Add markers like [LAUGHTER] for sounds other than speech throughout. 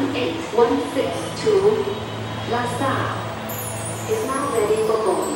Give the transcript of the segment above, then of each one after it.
9816 Lhasa is now ready for boarding.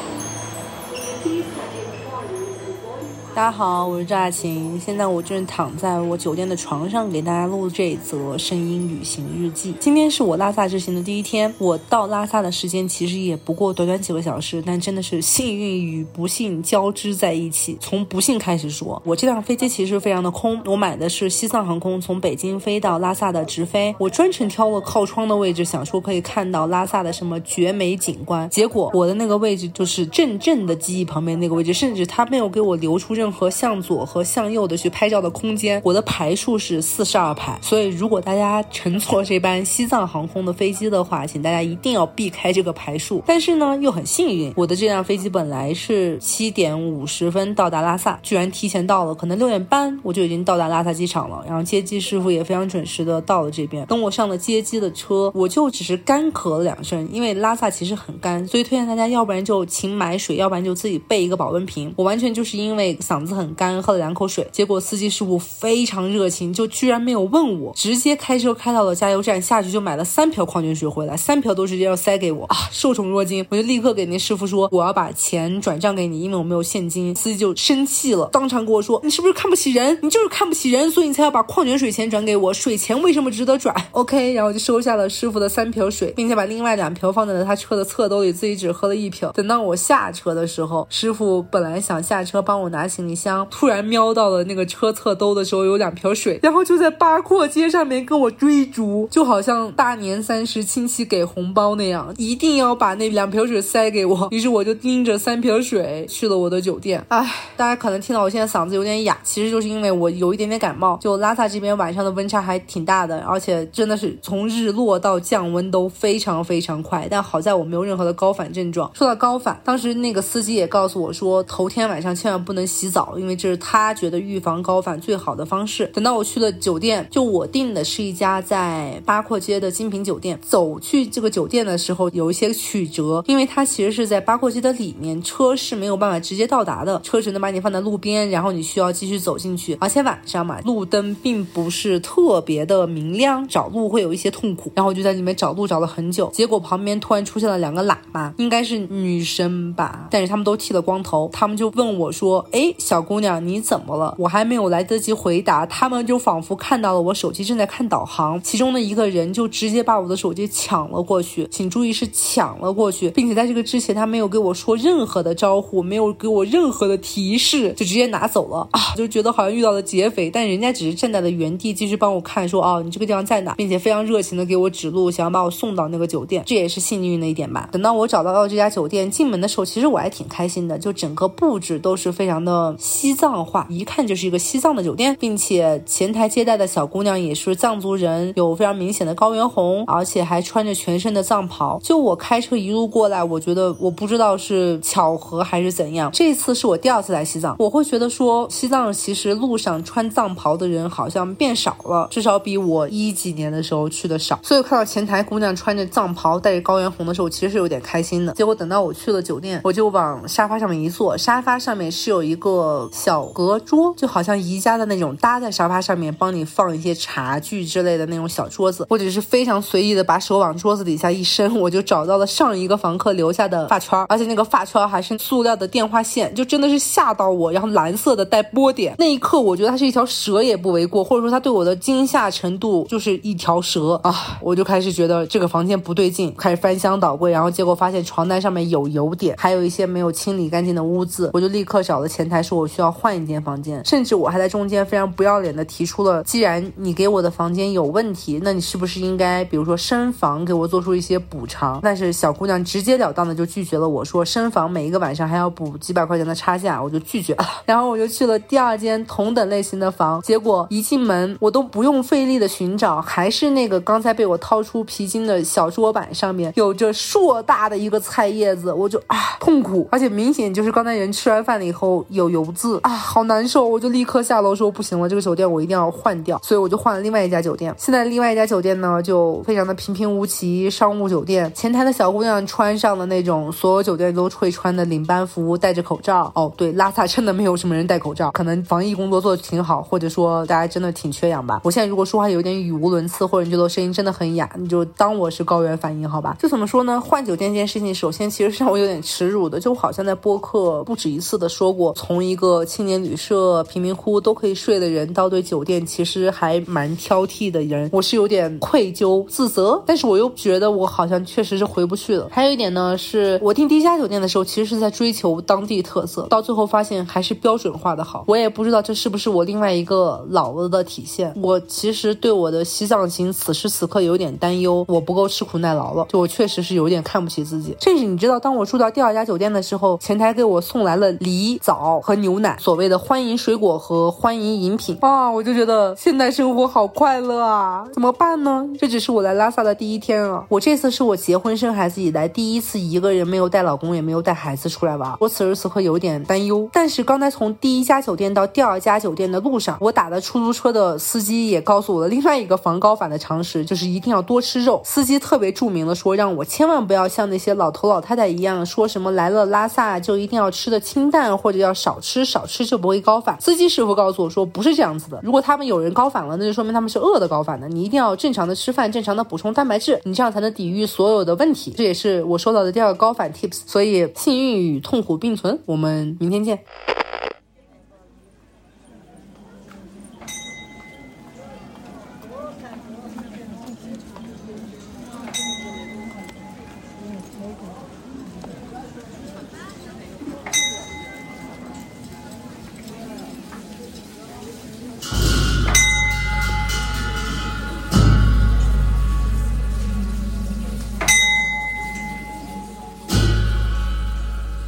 大家好，我是赵雅琴，现在我正躺在我酒店的床上，给大家录这则声音旅行日记。今天是我拉萨之行的第一天，我到拉萨的时间其实也不过短短几个小时，但真的是幸运与不幸交织在一起。从不幸开始说，我这趟飞机其实非常的空，我买的是西藏航空从北京飞到拉萨的直飞，我专程挑了靠窗的位置，想说可以看到拉萨的什么绝美景观，结果我的那个位置就是正正的机翼旁边那个位置，甚至他没有给我留出任任何向左和向右的去拍照的空间。我的排数是四十二排，所以如果大家乘坐这班西藏航空的飞机的话，请大家一定要避开这个排数。但是呢，又很幸运，我的这辆飞机本来是七点五十分到达拉萨，居然提前到了，可能六点半我就已经到达拉萨机场了。然后接机师傅也非常准时的到了这边。等我上了接机的车，我就只是干咳了两声，因为拉萨其实很干，所以推荐大家要不然就勤买水，要不然就自己备一个保温瓶。我完全就是因为嗓嗓子很干，喝了两口水，结果司机师傅非常热情，就居然没有问我，直接开车开到了加油站，下去就买了三瓢矿泉水回来，三瓢都直接要塞给我啊，受宠若惊，我就立刻给那师傅说我要把钱转账给你，因为我没有现金。司机就生气了，当场跟我说你是不是看不起人？你就是看不起人，所以你才要把矿泉水钱转给我，水钱为什么值得转？OK，然后就收下了师傅的三瓢水，并且把另外两瓢放在了他车的侧兜里，自己只喝了一瓢。等到我下车的时候，师傅本来想下车帮我拿行李箱，突然瞄到了那个车侧兜的时候有两瓶水，然后就在八廓街上面跟我追逐，就好像大年三十亲戚给红包那样，一定要把那两瓶水塞给我。[LAUGHS] 于是我就拎着三瓶水去了我的酒店。唉，大家可能听到我现在嗓子有点哑，其实就是因为我有一点点感冒。就拉萨这边晚上的温差还挺大的，而且真的是从日落到降温都非常非常快。但好在我没有任何的高反症状。说到高反，当时那个司机也告诉我说，头天晚上千万不能洗澡，早因为这是他觉得预防高反最好的方式。等到我去了酒店，就我订的是一家在八廓街的精品酒店。走去这个酒店的时候有一些曲折，因为它其实是在八廓街的里面，车是没有办法直接到达的，车只能把你放在路边，然后你需要继续走进去。而且晚上嘛，路灯并不是特别的明亮，找路会有一些痛苦。然后我就在里面找路找了很久，结果旁边突然出现了两个喇嘛，应该是女生吧，但是他们都剃了光头，他们就问我说：“哎，小姑娘，你怎么了？”我还没有来得及回答，他们就仿佛看到了我手机正在看导航，其中的一个人就直接把我的手机抢了过去，请注意是抢了过去，并且在这个之前他没有给我说任何的招呼，没有给我任何的提示，就直接拿走了啊，就觉得好像遇到了劫匪，但人家只是站在了原地继续帮我看，说哦你这个地方在哪，并且非常热情的给我指路，想要把我送到那个酒店，这也是幸运的一点吧。等到我找到了这家酒店，进门的时候其实我还挺开心的，就整个布置都是非常的西藏化，一看就是一个西藏的酒店，并且前台接待的小姑娘也是藏族人，有非常明显的高原红，而且还穿着全身的藏袍。就我开车一路过来，我觉得我不知道是巧合还是怎样，这次是我第二次来西藏，我会觉得说西藏其实路上穿藏袍的人好像变少了，至少比我一几年的时候去的少。所以看到前台姑娘穿着藏袍带着高原红的时候，其实是有点开心的。结果等到我去了酒店，我就往沙发上面一坐，沙发上面是有一个小隔桌，就好像宜家的那种搭在沙发上面帮你放一些茶具之类的那种小桌子。或者是非常随意的把手往桌子底下一伸，我就找到了上一个房客留下的发圈，而且那个发圈还是塑料的电话线，就真的是吓到我。然后蓝色的带波点，那一刻我觉得它是一条蛇也不为过，或者说它对我的惊吓程度就是一条蛇啊！我就开始觉得这个房间不对劲，开始翻箱倒柜，然后结果发现床单上面有油点，还有一些没有清理干净的污渍，我就立刻找了前台说我需要换一间房间，甚至我还在中间非常不要脸的提出了，既然你给我的房间有问题，那你是不是应该比如说升房给我做出一些补偿？但是小姑娘直截了当的就拒绝了我说升房每一个晚上还要补几百块钱的差价，我就拒绝了。[LAUGHS] 然后我就去了第二间同等类型的房，结果一进门我都不用费力的寻找，还是那个刚才被我掏出皮筋的小桌板上面有着硕大的一个菜叶子，我就啊痛苦，而且明显就是刚才人吃完饭了以后有油渍啊，好难受！我就立刻下楼说不行了，这个酒店我一定要换掉，所以我就换了另外一家酒店。现在另外一家酒店呢，就非常的平平无奇，商务酒店。前台的小姑娘穿上了那种所有酒店都会穿的领班服，戴着口罩。哦，对，拉萨真的没有什么人戴口罩，可能防疫工作做的挺好，或者说大家真的挺缺氧吧。我现在如果说话有点语无伦次，或者你觉得我声音真的很哑，你就当我是高原反应好吧？就怎么说呢？换酒店这件事情，首先其实让我有点耻辱的，就好像在播客不止一次的说过，从一个青年旅社贫民窟都可以睡的人，到对酒店其实还蛮挑剔的人，我是有点愧疚自责，但是我又觉得我好像确实是回不去了。还有一点呢，是我订第一家酒店的时候，其实是在追求当地特色，到最后发现还是标准化的好。我也不知道这是不是我另外一个老了的体现。我其实对我的西藏行此时此刻有点担忧，我不够吃苦耐劳了，就我确实是有点看不起自己。甚至你知道，当我住到第二家酒店的时候，前台给我送来了梨、枣和 [LAUGHS] 牛奶，所谓的欢迎水果和欢迎饮品啊，我就觉得现代生活好快乐啊！怎么办呢？这只是我来拉萨的第一天啊，我这次是我结婚生孩子以来第一次一个人没有带老公也没有带孩子出来玩，我此时此刻有点担忧。但是刚才从第一家酒店到第二家酒店的路上，我打的出租车的司机也告诉我了另外一个防高反的常识，就是一定要多吃肉。司机特别著名的说，让我千万不要像那些老头老太太一样说什么来了拉萨就一定要吃的清淡，或者要少吃少吃就不会高反。司机师傅告诉我说，不是这样子的。如果他们有人高反了，那就说明他们是饿的高反的。你一定要正常的吃饭，正常的补充蛋白质，你这样才能抵御所有的问题。这也是我收到的第二个高反 tips。所以幸运与痛苦并存，我们明天见。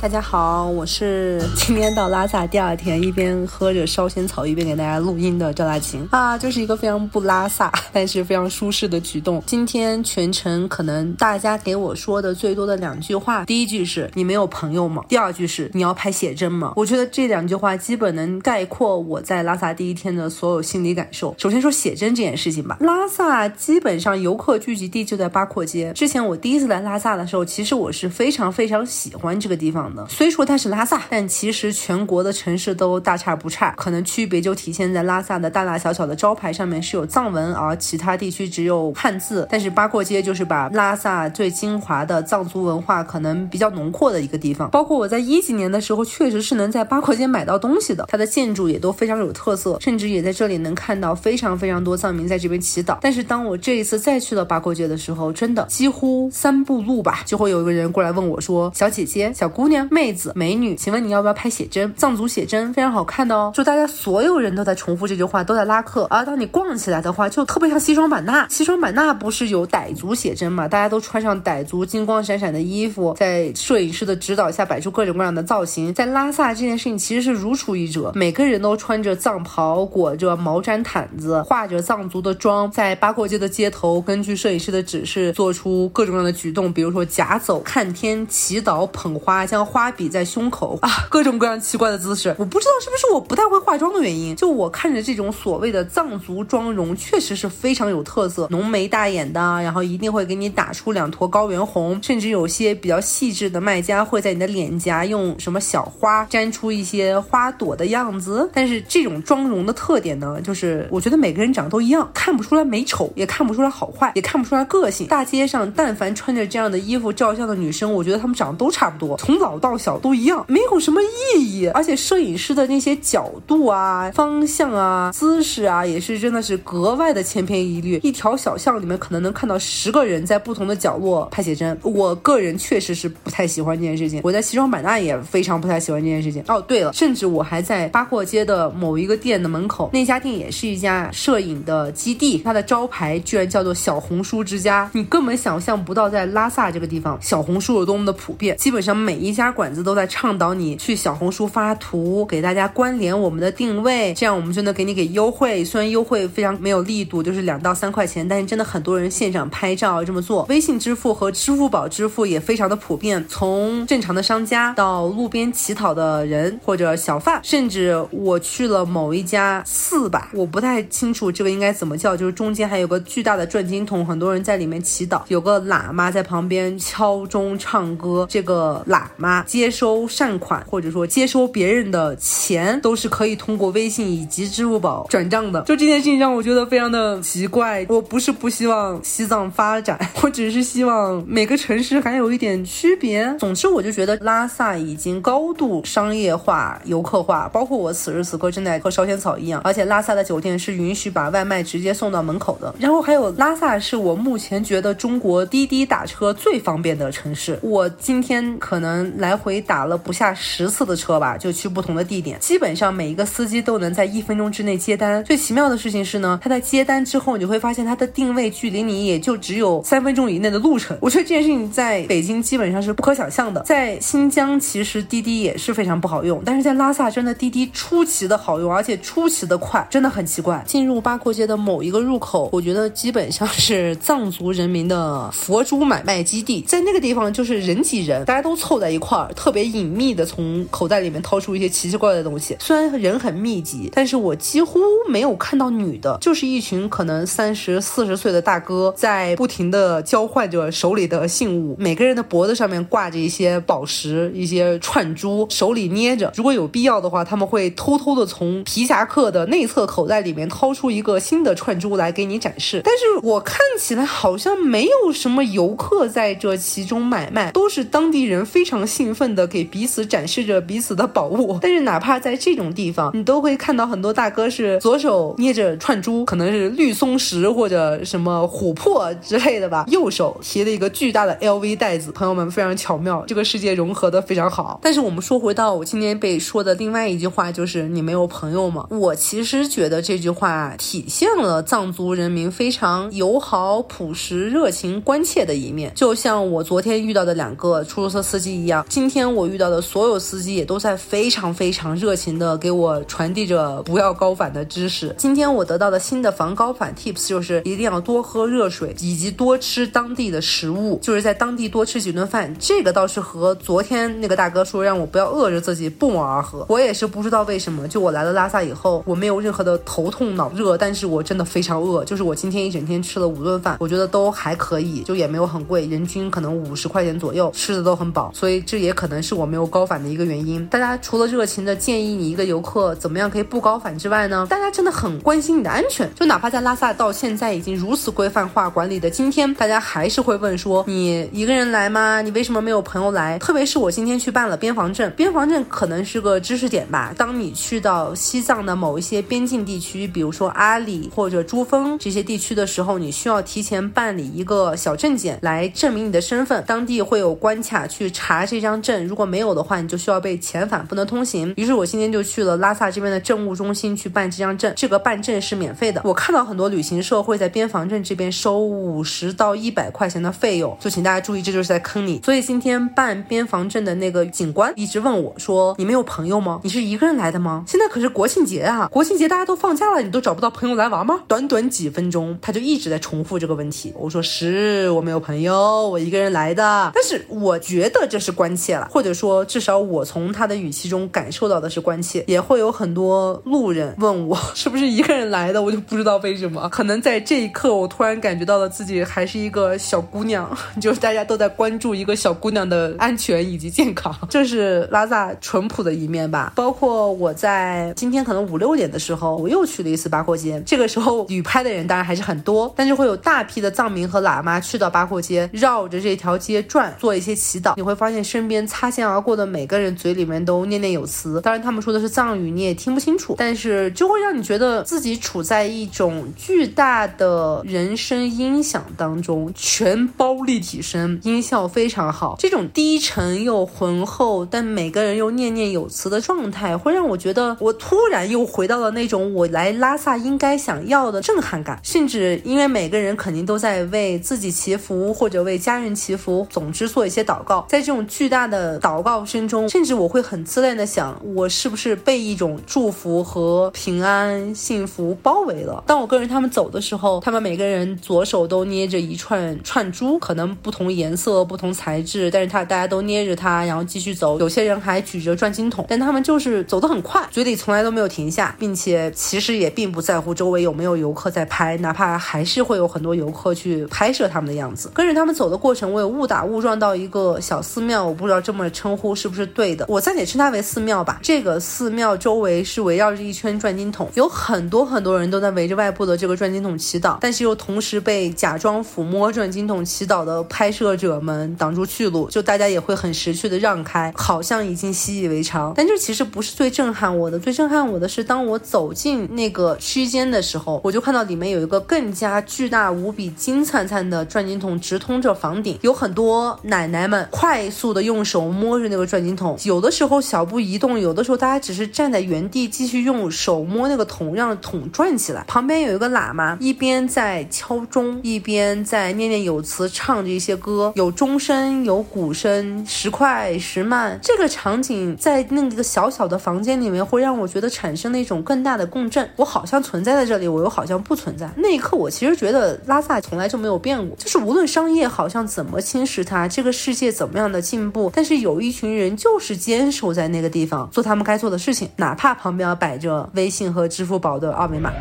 大家好，我是今天到拉萨第二天，一边喝着烧仙草，一边给大家录音的赵大琴啊，就是一个非常不拉萨，[LAUGHS] 但是非常舒适的举动。今天全程可能大家给我说的最多的两句话，第一句是你没有朋友吗？第二句是你要拍写真吗？我觉得这两句话基本能概括我在拉萨第一天的所有心理感受。首先说写真这件事情吧，拉萨基本上游客聚集地就在八廓街。之前我第一次来拉萨的时候，其实我是非常非常喜欢这个地方的。虽说它是拉萨，但其实全国的城市都大差不差，可能区别就体现在拉萨的大大小小的招牌上面是有藏文，而其他地区只有汉字。但是八廓街就是把拉萨最精华的藏族文化可能比较浓阔的一个地方。包括我在一几年的时候，确实是能在八廓街买到东西的，它的建筑也都非常有特色，甚至也在这里能看到非常非常多藏民在这边祈祷。但是当我这一次再去了八廓街的时候，真的几乎三步路吧，就会有一个人过来问我说：“小姐姐、小姑娘、妹子、美女，请问你要不要拍写真？藏族写真非常好看的哦。”就大家所有人都在重复这句话，都在拉客。而当你逛起来的话，就特别像西双版纳。西双版纳不是有傣族写真嘛？大家都穿上傣族金光闪闪的衣服，在摄影师的指导下摆出各种各样的造型。在拉萨这件事情其实是如出一辙，每个人都穿着藏袍，裹着毛毡毯子，化着藏族的妆，在八廓街的街头，根据摄影师的指示做出各种各样的举动，比如说夹走、看天、祈祷、捧花，将花比在胸口 [LAUGHS] 啊，各种各样奇怪的姿势。我不知道是不是我不太会化妆的原因，就我看着这种所谓的藏族妆容，确实是非常有特色，浓眉大眼的，然后一定会给你打出两坨高原红，甚至有些比较细致的卖家会在你的脸颊用什么小花粘出一些花朵的样子。但是这种妆容的特点呢，就是我觉得每个人长得都一样，看不出来美丑，也看不出来好坏，也看不出来个性。大街上但凡穿着这样的衣服照相的女生，我觉得她们长得都差不多，从老到小都一样，没有什么意义。而且摄影师的那些角度啊、方向啊、姿势啊，也是真的是格外的千篇一律。一条小巷里面可能能看到十个人在不同的角落拍写真。我个人确实是不太喜欢这件事情。我在西双版纳也非常不太喜欢这件事情。哦，对了，甚至我还在八廓街的某一个店的门口，那家店也是一家摄影的基地，它的招牌居然叫做小红书之家。你根本想象不到，在拉萨这个地方，小红书有多么的普遍。基本上每一家家馆子都在倡导你去小红书发图，给大家关联我们的定位，这样我们就能给你给优惠。虽然优惠非常没有力度，就是两到三块钱，但是真的很多人现场拍照这么做。微信支付和支付宝支付也非常的普遍，从正常的商家到路边乞讨的人或者小贩，甚至我去了某一家寺吧，我不太清楚这个应该怎么叫，就是中间还有个巨大的转经筒，很多人在里面祈祷，有个喇嘛在旁边敲钟唱歌。这个喇嘛接收善款或者说接收别人的钱，都是可以通过微信以及支付宝转账的。就这件事情让我觉得非常的奇怪。我不是不希望西藏发展，[LAUGHS] 我只是希望每个城市还有一点区别。总之，我就觉得拉萨已经高度商业化、游客化，包括我此时此刻正在喝烧仙草一样。而且拉萨的酒店是允许把外卖直接送到门口的。然后还有拉萨是我目前觉得中国滴滴打车最方便的城市。我今天可能来来回打了不下十次的车吧，就去不同的地点，基本上每一个司机都能在一分钟之内接单。最奇妙的事情是呢，他在接单之后，你会发现他的定位距离你也就只有三分钟以内的路程。我觉得这件事情在北京基本上是不可想象的。在新疆其实滴滴也是非常不好用，但是在拉萨真的滴滴出奇的好用，而且出奇的快，真的很奇怪。进入八廓街的某一个入口，我觉得基本上是藏族人民的佛珠买卖基地，在那个地方就是人挤人，大家都凑在一块特别隐秘的从口袋里面掏出一些奇奇怪怪的东西。虽然人很密集，但是我几乎没有看到女的，就是一群可能三十四十岁的大哥在不停的交换着手里的信物，每个人的脖子上面挂着一些宝石、一些串珠，手里捏着。如果有必要的话，他们会偷偷的从皮夹克的内侧口袋里面掏出一个新的串珠来给你展示。但是我看起来好像没有什么游客在这其中买卖，都是当地人非常信兴奋的给彼此展示着彼此的宝物。但是哪怕在这种地方，你都会看到很多大哥是左手捏着串珠，可能是绿松石或者什么琥珀之类的吧，右手提了一个巨大的 LV 袋子。朋友们非常巧妙，这个世界融合的非常好。但是我们说回到我今天被说的另外一句话，就是你没有朋友吗？我其实觉得这句话体现了藏族人民非常友好、朴实、热情、关切的一面，就像我昨天遇到的两个出租车司机一样。今天我遇到的所有司机也都在非常非常热情的给我传递着不要高反的知识。今天我得到的新的防高反 tips 就是一定要多喝热水，以及多吃当地的食物，就是在当地多吃几顿饭。这个倒是和昨天那个大哥说让我不要饿着自己不谋而合。我也是不知道为什么，就我来了拉萨以后，我没有任何的头痛脑热，但是我真的非常饿。就是我今天一整天吃了五顿饭，我觉得都还可以，就也没有很贵，人均可能五十块钱左右，吃的都很饱。所以这也可能是我没有高反的一个原因。大家除了热情的建议你一个游客怎么样可以不高反之外呢，大家真的很关心你的安全。就哪怕在拉萨到现在已经如此规范化管理的今天，大家还是会问说你一个人来吗？你为什么没有朋友来？特别是我今天去办了边防证，边防证可能是个知识点吧。当你去到西藏的某一些边境地区，比如说阿里或者珠峰这些地区的时候，你需要提前办理一个小证件来证明你的身份，当地会有关卡去查这张证，如果没有的话，你就需要被遣返，不能通行。于是我今天就去了拉萨这边的政务中心去办这张证，这个办证是免费的。我看到很多旅行社会在边防证这边收五十到一百块钱的费用，就请大家注意，这就是在坑你。所以今天办边防证的那个警官一直问我说：“你没有朋友吗？你是一个人来的吗？现在可是国庆节啊，国庆节大家都放假了，你都找不到朋友来玩吗？”短短几分钟，他就一直在重复这个问题。我说：“是我没有朋友，我一个人来的。”但是我觉得这是关切了，或者说至少我从他的语气中感受到的是关切。也会有很多路人问我 [LAUGHS] 是不是一个人来的，我就不知道为什么。可能在这一刻，我突然感觉到了自己还是一个小姑娘，[LAUGHS] 就是大家都在关注一个小姑娘的安全以及健康。[LAUGHS] 这是拉萨淳朴的一面吧。包括我在今天可能五六点的时候，我又去了一次八廓街。这个时候旅拍的人当然还是很多，但是会有大批的藏民和喇嘛去到八廓街，绕着这条街转，做一些祈祷。你会发现身边擦肩而过的每个人嘴里面都念念有词，当然他们说的是藏语，你也听不清楚，但是就会让你觉得自己处在一种巨大的人声音响当中，全包立体声，音效非常好。这种低沉又浑厚，但每个人又念念有词的状态，会让我觉得我突然又回到了那种我来拉萨应该想要的震撼感。甚至因为每个人肯定都在为自己祈福或者为家人祈福，总之做一些祷告，在这种巨大。大的祷告声中，甚至我会很自恋的想，我是不是被一种祝福和平安、幸福包围了？当我跟着他们走的时候，他们每个人左手都捏着一串串珠，可能不同颜色、不同材质，但是他大家都捏着它，然后继续走。有些人还举着转经筒，但他们就是走得很快，嘴里从来都没有停下，并且其实也并不在乎周围有没有游客在拍，哪怕还是会有很多游客去拍摄他们的样子。跟着他们走的过程，我有误打误撞到一个小寺庙，我不不知道这么称呼是不是对的，我暂且称它为寺庙吧。这个寺庙周围是围绕着一圈转经筒，有很多很多人都在围着外部的这个转经筒祈祷，但是又同时被假装抚摸转经筒祈祷的拍摄者们挡住去路，就大家也会很识趣的让开，好像已经习以为常。但这其实不是最震撼我的，最震撼我的是当我走进那个区间的时候，我就看到里面有一个更加巨大无比、金灿灿的转经筒直通着房顶，有很多奶奶们快速的用用手摸着那个转经筒，有的时候小步移动，有的时候大家只是站在原地继续用手摸那个桶，让桶转起来。旁边有一个喇嘛，一边在敲钟，一边在念念有词，唱着一些歌，有钟声，有鼓声，时快时慢。这个场景在那个小小的房间里面，会让我觉得产生了一种更大的共振。我好像存在在这里，我又好像不存在。那一刻，我其实觉得拉萨从来就没有变过，就是无论商业好像怎么侵蚀它，这个世界怎么样的进步，但是有一群人就是坚守在那个地方，做他们该做的事情，哪怕旁边摆着微信和支付宝的二维码。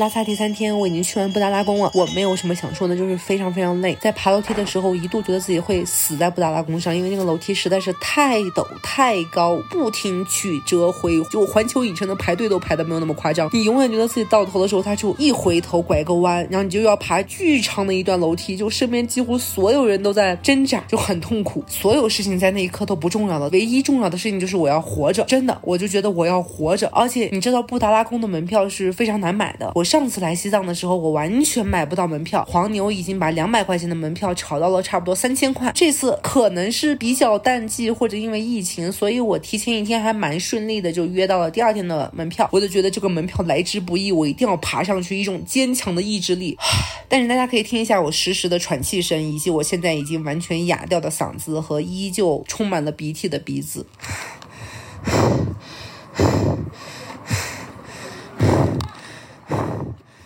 拉萨第三天，我已经去完布达拉宫了。我没有什么想说的，就是非常非常累。在爬楼梯的时候，一度觉得自己会死在布达拉宫上，因为那个楼梯实在是太陡太高，不停曲折回。就环球影城的排队都排的没有那么夸张。你永远觉得自己到头的时候，他就一回头拐个弯，然后你就要爬巨长的一段楼梯，就身边几乎所有人都在挣扎，就很痛苦。所有事情在那一刻都不重要了，唯一重要的事情就是我要活着。真的，我就觉得我要活着。而且你知道布达拉宫的门票是非常难买的，我。上次来西藏的时候，我完全买不到门票。黄牛已经把两百块钱的门票炒到了差不多三千块。这次可能是比较淡季，或者因为疫情，所以我提前一天还蛮顺利的，就约到了第二天的门票。我就觉得这个门票来之不易，我一定要爬上去，一种坚强的意志力。但是大家可以听一下我实时的喘气声，以及我现在已经完全哑掉的嗓子和依旧充满了鼻涕的鼻子。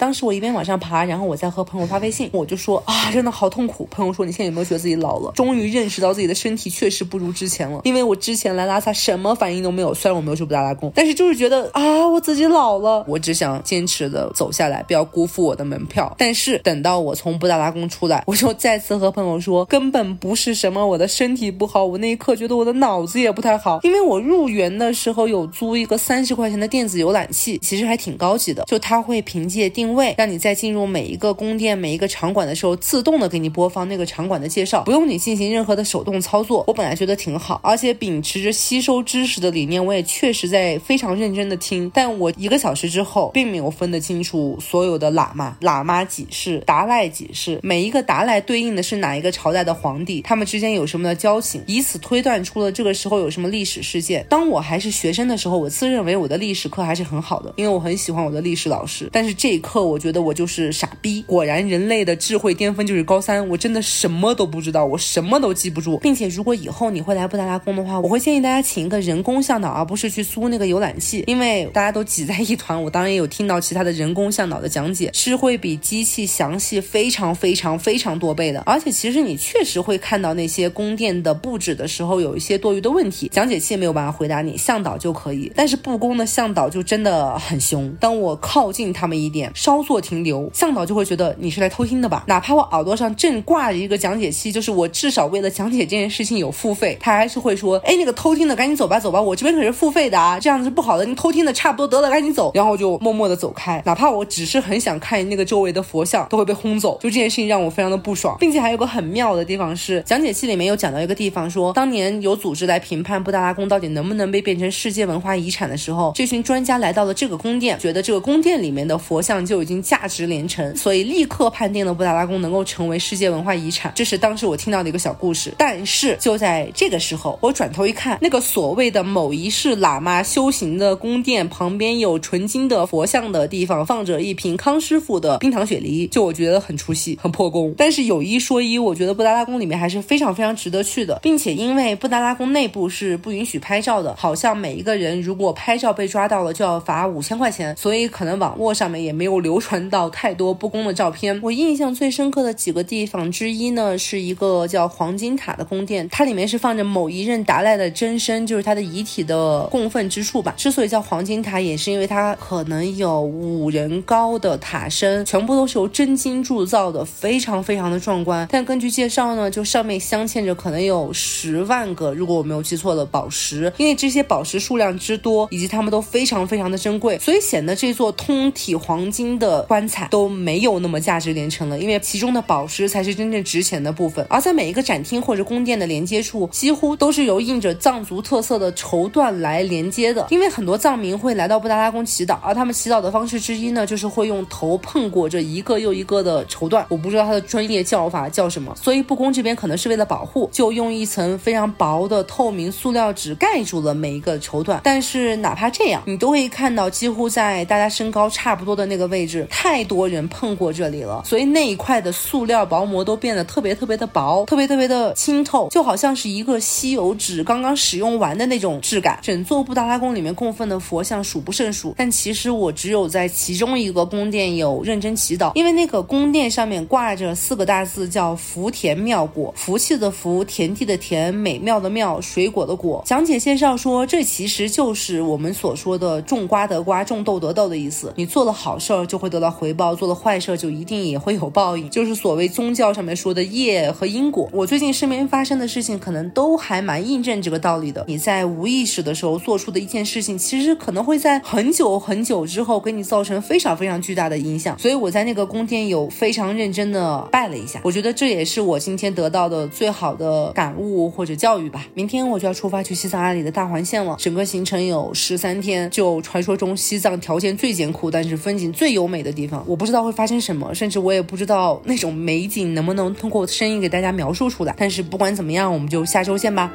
当时我一边往上爬，然后我在和朋友发微信，我就说啊，真的好痛苦。朋友说你现在有没有觉得自己老了？终于认识到自己的身体确实不如之前了。因为我之前来拉萨什么反应都没有，虽然我没有去布达拉宫，但是就是觉得啊，我自己老了。我只想坚持的走下来，不要辜负我的门票。但是等到我从布达拉宫出来，我就再次和朋友说，根本不是什么我的身体不好，我那一刻觉得我的脑子也不太好。因为我入园的时候有租一个三十块钱的电子游览器，其实还挺高级的，就它会凭借定位。位让你在进入每一个宫殿、每一个场馆的时候，自动的给你播放那个场馆的介绍，不用你进行任何的手动操作。我本来觉得挺好，而且秉持着吸收知识的理念，我也确实在非常认真的听。但我一个小时之后，并没有分得清楚所有的喇嘛、喇嘛几世、达赖几世，每一个达赖对应的是哪一个朝代的皇帝，他们之间有什么的交情，以此推断出了这个时候有什么历史事件。当我还是学生的时候，我自认为我的历史课还是很好的，因为我很喜欢我的历史老师。但是这一刻。我觉得我就是傻逼。果然，人类的智慧巅峰就是高三，我真的什么都不知道，我什么都记不住。并且，如果以后你会来布达拉宫的话，我会建议大家请一个人工向导，而不是去租那个游览器，因为大家都挤在一团。我当然也有听到其他的人工向导的讲解，是会比机器详细非常非常非常多倍的。而且，其实你确实会看到那些宫殿的布置的时候有一些多余的问题，讲解器没有办法回答你，向导就可以。但是布宫的向导就真的很凶，当我靠近他们一点，稍作停留，向导就会觉得你是来偷听的吧？哪怕我耳朵上正挂着一个讲解器，就是我至少为了讲解这件事情有付费，他还是会说，哎，那个偷听的赶紧走吧，走吧，我这边可是付费的啊，这样子是不好的，你偷听的差不多得了，赶紧走，然后我就默默的走开。哪怕我只是很想看那个周围的佛像，都会被轰走。就这件事情让我非常的不爽，并且还有个很妙的地方是，讲解器里面有讲到一个地方，说当年有组织来评判布达拉宫到底能不能被变成世界文化遗产的时候，这群专家来到了这个宫殿，觉得这个宫殿里面的佛像就就已经价值连城，所以立刻判定了布达拉宫能够成为世界文化遗产。这是当时我听到的一个小故事。但是就在这个时候，我转头一看，那个所谓的某一世喇嘛修行的宫殿旁边有纯金的佛像的地方，放着一瓶康师傅的冰糖雪梨，就我觉得很出戏，很破功。但是有一说一，我觉得布达拉宫里面还是非常非常值得去的，并且因为布达拉宫内部是不允许拍照的，好像每一个人如果拍照被抓到了就要罚五千块钱，所以可能网络上面也没有流传到太多不公的照片。我印象最深刻的几个地方之一呢，是一个叫黄金塔的宫殿，它里面是放着某一任达赖的真身，就是他的遗体的供奉之处吧。之所以叫黄金塔，也是因为它可能有五人高的塔身，全部都是由真金铸造的，非常非常的壮观。但根据介绍呢，就上面镶嵌着可能有十万个，如果我没有记错的宝石，因为这些宝石数量之多，以及它们都非常非常的珍贵，所以显得这座通体黄金的棺材都没有那么价值连城了。因为其中的宝石才是真正值钱的部分。而在每一个展厅或者宫殿的连接处，几乎都是由印着藏族特色的绸缎来连接的。因为很多藏民会来到布达拉宫祈祷，而他们祈祷的方式之一呢，就是会用头碰过这一个又一个的绸缎。我不知道它的专业叫法叫什么，所以布宫这边可能是为了保护，就用一层非常薄的透明塑料纸盖住了每一个绸缎。但是哪怕这样，你都会看到几乎在大家身高差不多的那个位位置，太多人碰过这里了，所以那一块的塑料薄膜都变得特别特别的薄，特别特别的清透，就好像是一个吸油纸刚刚使用完的那种质感。整座布达拉宫里面供奉的佛像数不胜数，但其实我只有在其中一个宫殿有认真祈祷，因为那个宫殿上面挂着四个大字叫“福田妙果”，福气的福，田地的田，美妙的妙，水果的果。讲解介绍说，这其实就是我们所说的种瓜得瓜，种豆得豆的意思。你做了好事儿就会得到回报，做了坏事就一定也会有报应，[LAUGHS] 就是所谓宗教上面说的业和因果。我最近身边发生的事情，可能都还蛮印证这个道理的。你在无意识的时候做出的一件事情，其实可能会在很久很久之后给你造成非常非常巨大的影响。所以我在那个宫殿有非常认真的拜了一下，我觉得这也是我今天得到的最好的感悟或者教育吧。明天我就要出发去西藏阿里的大环线了，整个行程有十三天，就传说中西藏条件最艰苦，但是风景最优优美的地方。我不知道会发生什么，甚至我也不知道那种美景能不能通过我的声音给大家描述出来。但是不管怎么样，我们就下周见吧。